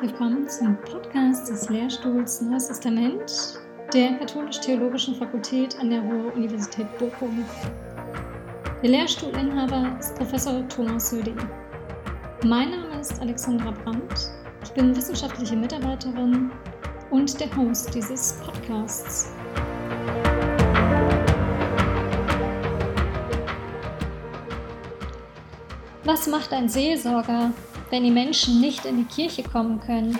willkommen zum Podcast des Lehrstuhls Neues Testament der Katholisch-Theologischen Fakultät an der Ruhr-Universität Bochum. Der Lehrstuhlinhaber ist Professor Thomas Söding. Mein Name ist Alexandra Brandt. Ich bin wissenschaftliche Mitarbeiterin und der Host dieses Podcasts. Was macht ein Seelsorger, wenn die Menschen nicht in die Kirche kommen können.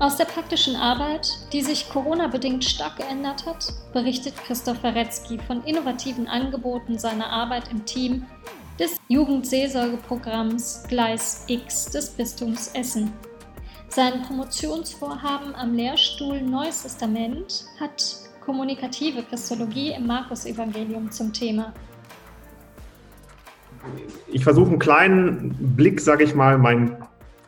Aus der praktischen Arbeit, die sich Corona-bedingt stark geändert hat, berichtet Christoph Waretzky von innovativen Angeboten seiner Arbeit im Team des Jugendseelsorgeprogramms Gleis X des Bistums Essen. Sein Promotionsvorhaben am Lehrstuhl Neues Testament hat kommunikative Christologie im Markus-Evangelium zum Thema ich versuche einen kleinen Blick, sage ich mal, meinen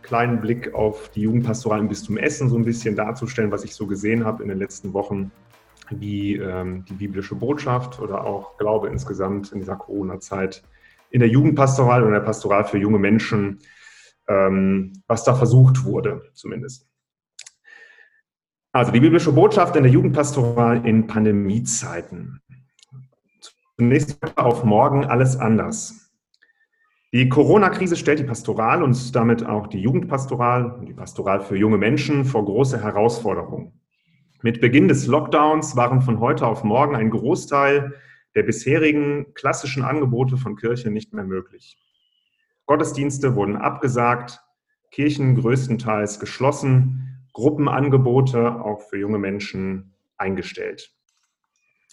kleinen Blick auf die Jugendpastoral im Bistum Essen so ein bisschen darzustellen, was ich so gesehen habe in den letzten Wochen, wie ähm, die biblische Botschaft oder auch Glaube insgesamt in dieser Corona-Zeit in der Jugendpastoral oder der Pastoral für junge Menschen, ähm, was da versucht wurde zumindest. Also die biblische Botschaft in der Jugendpastoral in Pandemiezeiten. Zunächst auf morgen alles anders. Die Corona-Krise stellt die Pastoral und damit auch die Jugendpastoral, die Pastoral für junge Menschen vor große Herausforderungen. Mit Beginn des Lockdowns waren von heute auf morgen ein Großteil der bisherigen klassischen Angebote von Kirche nicht mehr möglich. Gottesdienste wurden abgesagt, Kirchen größtenteils geschlossen, Gruppenangebote auch für junge Menschen eingestellt.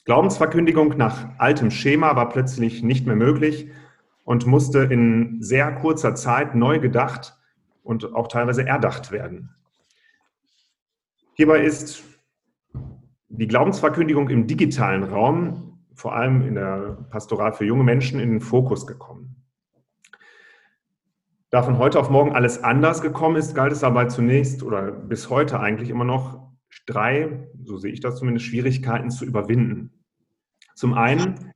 Glaubensverkündigung nach altem Schema war plötzlich nicht mehr möglich und musste in sehr kurzer Zeit neu gedacht und auch teilweise erdacht werden. Hierbei ist die Glaubensverkündigung im digitalen Raum, vor allem in der Pastoral für junge Menschen, in den Fokus gekommen. Da von heute auf morgen alles anders gekommen ist, galt es dabei zunächst oder bis heute eigentlich immer noch drei, so sehe ich das zumindest, Schwierigkeiten zu überwinden. Zum einen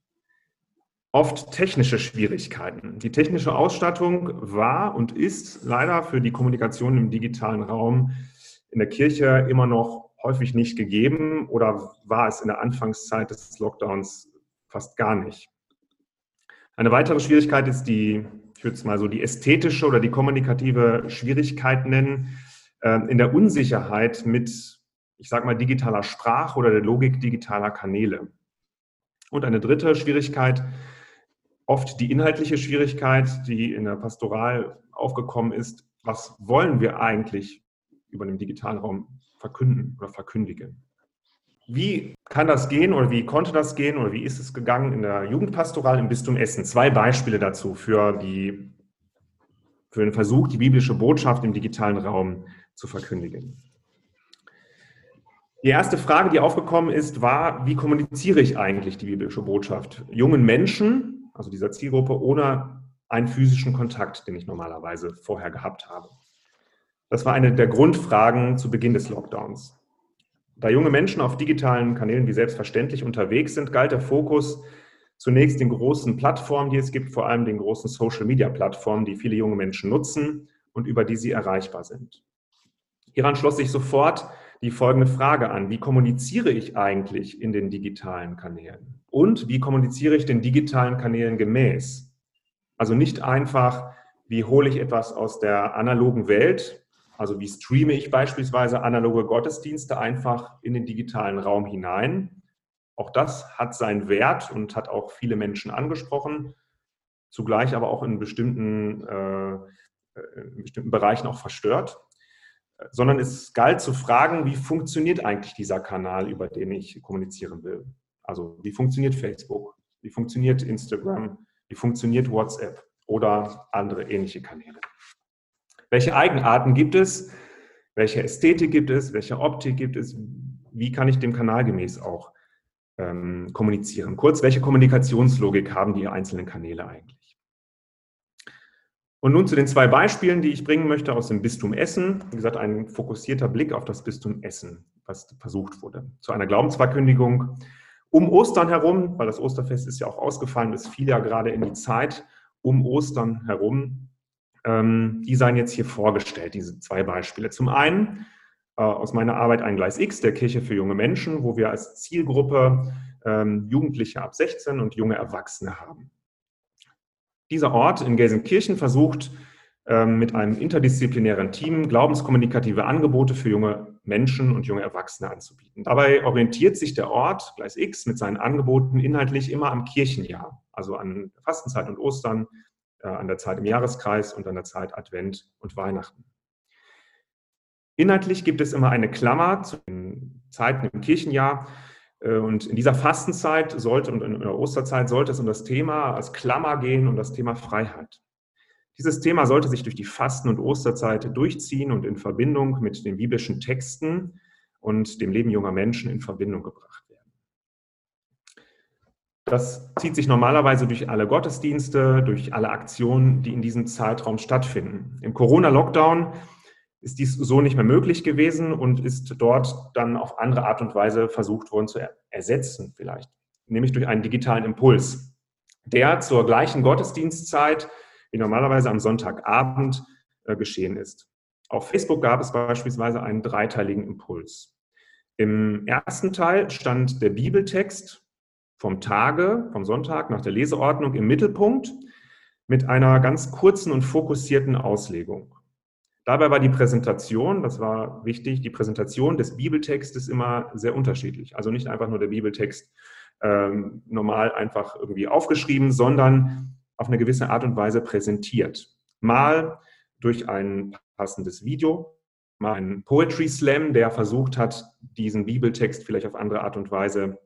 oft technische Schwierigkeiten. Die technische Ausstattung war und ist leider für die Kommunikation im digitalen Raum in der Kirche immer noch häufig nicht gegeben oder war es in der Anfangszeit des Lockdowns fast gar nicht. Eine weitere Schwierigkeit ist die, ich würde es mal so die ästhetische oder die kommunikative Schwierigkeit nennen, ähm, in der Unsicherheit mit, ich sage mal, digitaler Sprache oder der Logik digitaler Kanäle. Und eine dritte Schwierigkeit oft die inhaltliche Schwierigkeit, die in der Pastoral aufgekommen ist. Was wollen wir eigentlich über den digitalen Raum verkünden oder verkündigen? Wie kann das gehen oder wie konnte das gehen oder wie ist es gegangen in der Jugendpastoral im Bistum Essen? Zwei Beispiele dazu für, die, für den Versuch, die biblische Botschaft im digitalen Raum zu verkündigen. Die erste Frage, die aufgekommen ist, war, wie kommuniziere ich eigentlich die biblische Botschaft? Jungen Menschen, also dieser Zielgruppe, ohne einen physischen Kontakt, den ich normalerweise vorher gehabt habe. Das war eine der Grundfragen zu Beginn des Lockdowns. Da junge Menschen auf digitalen Kanälen wie selbstverständlich unterwegs sind, galt der Fokus zunächst den großen Plattformen, die es gibt, vor allem den großen Social-Media-Plattformen, die viele junge Menschen nutzen und über die sie erreichbar sind. Hieran schloss sich sofort die folgende Frage an. Wie kommuniziere ich eigentlich in den digitalen Kanälen? Und wie kommuniziere ich den digitalen Kanälen gemäß? Also nicht einfach, wie hole ich etwas aus der analogen Welt, also wie streame ich beispielsweise analoge Gottesdienste einfach in den digitalen Raum hinein. Auch das hat seinen Wert und hat auch viele Menschen angesprochen, zugleich aber auch in bestimmten, äh, in bestimmten Bereichen auch verstört sondern es galt zu fragen, wie funktioniert eigentlich dieser Kanal, über den ich kommunizieren will. Also wie funktioniert Facebook, wie funktioniert Instagram, wie funktioniert WhatsApp oder andere ähnliche Kanäle. Welche Eigenarten gibt es? Welche Ästhetik gibt es? Welche Optik gibt es? Wie kann ich dem Kanal gemäß auch ähm, kommunizieren? Kurz, welche Kommunikationslogik haben die einzelnen Kanäle eigentlich? Und nun zu den zwei Beispielen, die ich bringen möchte aus dem Bistum Essen. Wie gesagt, ein fokussierter Blick auf das Bistum Essen, was versucht wurde. Zu einer Glaubensverkündigung um Ostern herum, weil das Osterfest ist ja auch ausgefallen, es fiel ja gerade in die Zeit um Ostern herum, Ähm, die seien jetzt hier vorgestellt, diese zwei Beispiele. Zum einen äh, aus meiner Arbeit ein Gleis X, der Kirche für junge Menschen, wo wir als Zielgruppe ähm, Jugendliche ab 16 und junge Erwachsene haben. Dieser Ort in Gelsenkirchen versucht ähm, mit einem interdisziplinären Team glaubenskommunikative Angebote für junge Menschen und junge Erwachsene anzubieten. Dabei orientiert sich der Ort, Gleis X, mit seinen Angeboten inhaltlich immer am Kirchenjahr, also an Fastenzeit und Ostern, äh, an der Zeit im Jahreskreis und an der Zeit Advent und Weihnachten. Inhaltlich gibt es immer eine Klammer zu den Zeiten im Kirchenjahr. Äh, und in dieser Fastenzeit sollte und in der Osterzeit sollte es um das Thema als Klammer gehen, um das Thema Freiheit. Dieses Thema sollte sich durch die Fasten- und Osterzeit durchziehen und in Verbindung mit den biblischen Texten und dem Leben junger Menschen in Verbindung gebracht werden. Das zieht sich normalerweise durch alle Gottesdienste, durch alle Aktionen, die in diesem Zeitraum stattfinden. Im Corona-Lockdown ist dies so nicht mehr möglich gewesen und ist dort dann auf andere Art und Weise versucht worden zu ersetzen, vielleicht, nämlich durch einen digitalen Impuls, der zur gleichen Gottesdienstzeit wie normalerweise am Sonntagabend äh, geschehen ist. Auf Facebook gab es beispielsweise einen dreiteiligen Impuls. Im ersten Teil stand der Bibeltext vom Tage, vom Sonntag nach der Leseordnung im Mittelpunkt mit einer ganz kurzen und fokussierten Auslegung. Dabei war die Präsentation, das war wichtig, die Präsentation des Bibeltextes immer sehr unterschiedlich. Also nicht einfach nur der Bibeltext ähm, normal einfach irgendwie aufgeschrieben, sondern auf eine gewisse Art und Weise präsentiert. Mal durch ein passendes Video, mal ein Poetry Slam, der versucht hat, diesen Bibeltext vielleicht auf andere Art und Weise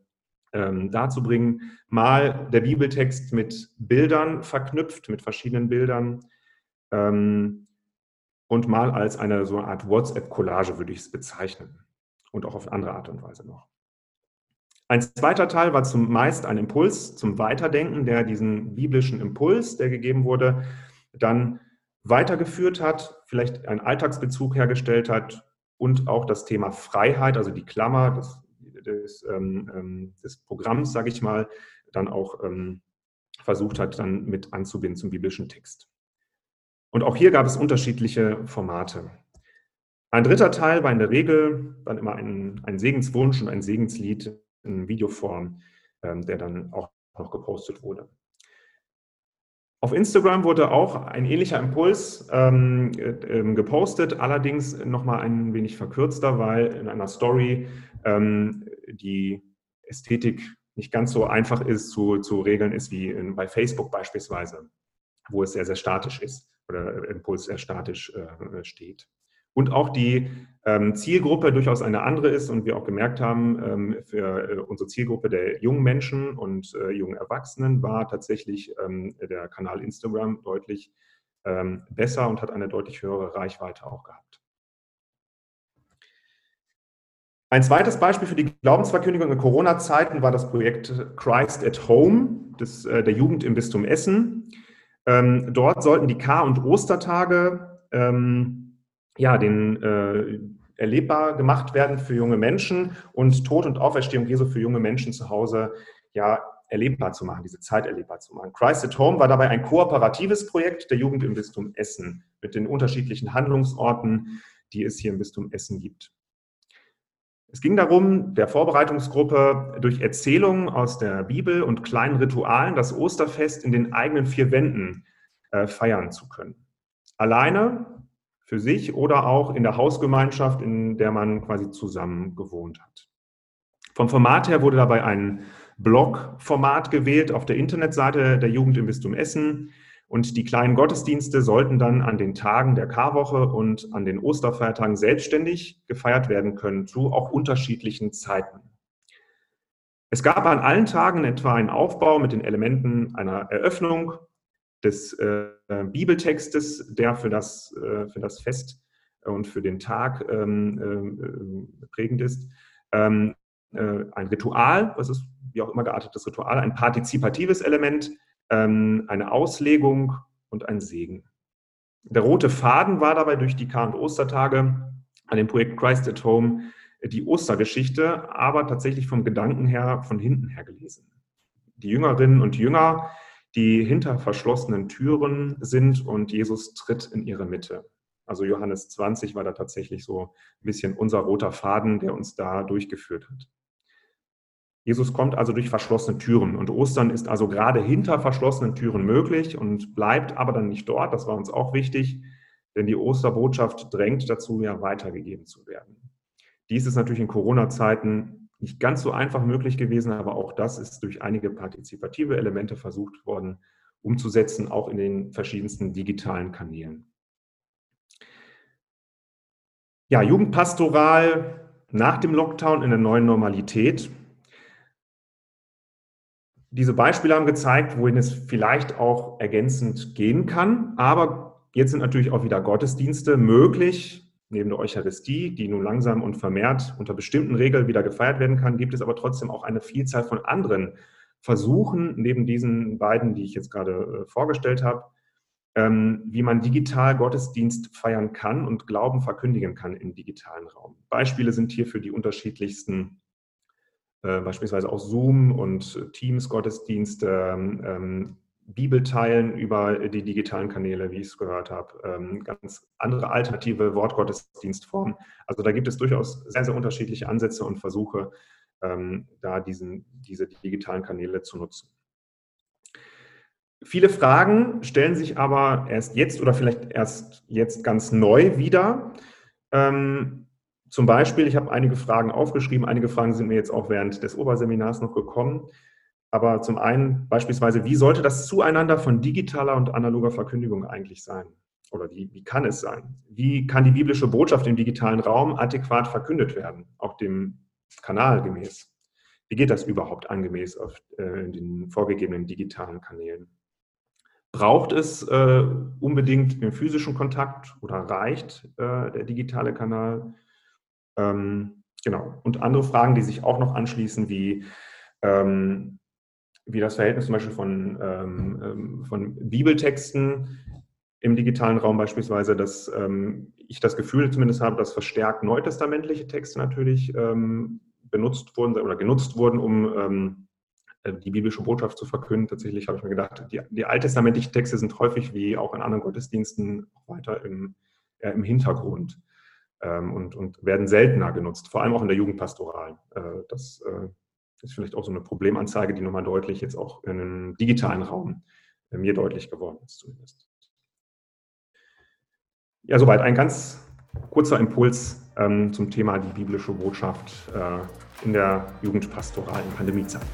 ähm, darzubringen. Mal der Bibeltext mit Bildern verknüpft, mit verschiedenen Bildern. Ähm, und mal als eine so eine Art WhatsApp-Collage würde ich es bezeichnen. Und auch auf andere Art und Weise noch. Ein zweiter Teil war zumeist ein Impuls zum Weiterdenken, der diesen biblischen Impuls, der gegeben wurde, dann weitergeführt hat, vielleicht einen Alltagsbezug hergestellt hat und auch das Thema Freiheit, also die Klammer des, des, ähm, ähm des Programms, sage ich mal, dann auch ähm, versucht hat, dann mit anzubinden zum biblischen Text. Und auch hier gab es unterschiedliche Formate. Ein dritter Teil war in der Regel dann immer ein, ein Segenswunsch und ein Segenslied in Videoform, ähm, der dann auch noch gepostet wurde. Auf Instagram wurde auch ein ähnlicher Impuls ähm, äh, gepostet, allerdings nochmal ein wenig verkürzter, weil in einer Story ähm, die Ästhetik nicht ganz so einfach ist zu, zu regeln ist wie in, bei Facebook beispielsweise, wo es sehr, sehr statisch ist oder Impuls statisch äh, steht und auch die ähm, Zielgruppe durchaus eine andere ist und wir auch gemerkt haben, ähm, für äh, unsere Zielgruppe der jungen Menschen und äh, jungen Erwachsenen war tatsächlich ähm, der Kanal Instagram deutlich besser und hat eine deutlich höhere Reichweite auch gehabt. Ein zweites Beispiel für die Glaubensverkündigung in Corona-Zeiten war das Projekt Christ at Home des, der Jugend im Bistum Essen. Ähm, dort sollten die Kar- und Ostertage ähm, ja, den äh, erlebbar gemacht werden für junge Menschen und Tod und Auferstehung Jesu für junge Menschen zu Hause ja erlebbar zu machen, diese Zeit erlebbar zu machen. Christ at Home war dabei ein kooperatives Projekt der Jugend im Bistum Essen mit den unterschiedlichen Handlungsorten, die es hier im Bistum Essen gibt. Es ging darum, der Vorbereitungsgruppe durch Erzählungen aus der Bibel und kleinen Ritualen das Osterfest in den eigenen vier Wänden äh, feiern zu können. Alleine für sich oder auch in der Hausgemeinschaft, in der man quasi zusammen gewohnt hat. Vom Format her wurde dabei ein Blog-Format gewählt auf der Internetseite der Jugend im Bistum Essen. Und die kleinen Gottesdienste sollten dann an den Tagen der Karwoche und an den Osterfeiertagen selbstständig gefeiert werden können, zu auch unterschiedlichen Zeiten. Es gab an allen Tagen etwa einen Aufbau mit den Elementen einer Eröffnung, des äh, Bibeltextes, der für das, äh, für das Fest und für den Tag ähm, äh, prägend ist. Ähm, äh, ein Ritual, was ist wie auch immer geartetes Ritual, ein partizipatives Element, ähm, eine Auslegung und ein Segen. Der rote Faden war dabei durch die Kar- und Ostertage an dem Projekt Christ at Home die Ostergeschichte, aber tatsächlich vom Gedanken her von hinten her gelesen. Die Jüngerinnen und Jünger die hinter verschlossenen Türen sind und Jesus tritt in ihre Mitte. Also Johannes 20 war da tatsächlich so ein bisschen unser roter Faden, der uns da durchgeführt hat. Jesus kommt also durch verschlossene Türen und Ostern ist also gerade hinter verschlossenen Türen möglich und bleibt aber dann nicht dort. Das war uns auch wichtig, denn die Osterbotschaft drängt dazu, ja weitergegeben zu werden. Dies ist natürlich in Corona-Zeiten nicht ganz so einfach möglich gewesen, aber auch das ist durch einige partizipative Elemente versucht worden umzusetzen, auch in den verschiedensten digitalen Kanälen. Ja, Jugendpastoral nach dem Lockdown in der neuen Normalität. Diese Beispiele haben gezeigt, wohin es vielleicht auch ergänzend gehen kann. Aber jetzt sind natürlich auch wieder Gottesdienste möglich, neben der Eucharistie, die nun langsam und vermehrt unter bestimmten Regeln wieder gefeiert werden kann, gibt es aber trotzdem auch eine Vielzahl von anderen Versuchen, neben diesen beiden, die ich jetzt gerade äh, vorgestellt habe, ähm, wie man digital Gottesdienst feiern kann und Glauben verkündigen kann im digitalen Raum. Beispiele sind hierfür die unterschiedlichsten, äh, beispielsweise auch Zoom und Teams Gottesdienste, ähm, Bibelteilen über die digitalen Kanäle, wie ich es gehört habe, ähm, ganz andere alternative Wortgottesdienstformen. Also da gibt es durchaus sehr, sehr unterschiedliche Ansätze und Versuche, ähm, da diesen, diese digitalen Kanäle zu nutzen. Viele Fragen stellen sich aber erst jetzt oder vielleicht erst jetzt ganz neu wieder. Ähm, zum Beispiel, ich habe einige Fragen aufgeschrieben, einige Fragen sind mir jetzt auch während des Oberseminars noch gekommen. Aber zum einen beispielsweise, wie sollte das Zueinander von digitaler und analoger Verkündigung eigentlich sein? Oder wie, wie kann es sein? Wie kann die biblische Botschaft im digitalen Raum adäquat verkündet werden, auch dem Kanal gemäß? Wie geht das überhaupt angemäß auf äh, den vorgegebenen digitalen Kanälen? Braucht es äh, unbedingt den physischen Kontakt oder reicht äh, der digitale Kanal? Ähm, genau. Und andere Fragen, die sich auch noch anschließen, wie, ähm, wie das Verhältnis zum Beispiel von, ähm, ähm von Bibeltexten im digitalen Raum beispielsweise, dass ähm, ich das Gefühl zumindest habe, dass verstärkt neutestamentliche Texte natürlich ähm, benutzt wurden oder genutzt wurden, um äh, die biblische Botschaft zu verkünden. Tatsächlich habe ich mir gedacht, die, die alttestamentlichen Texte sind häufig wie auch in anderen Gottesdiensten weiter im, äh, im Hintergrund und, und werden seltener genutzt, vor allem auch in der Jugendpastoral. Äh, das äh, ist vielleicht auch so eine Problemanzeige, die nochmal deutlich jetzt auch in einem digitalen Raum äh, mir deutlich geworden ist zumindest. Ja, soweit ein ganz kurzer Impuls ähm, zum Thema die biblische Botschaft in der Jugendpastoral in Pandemiezeit.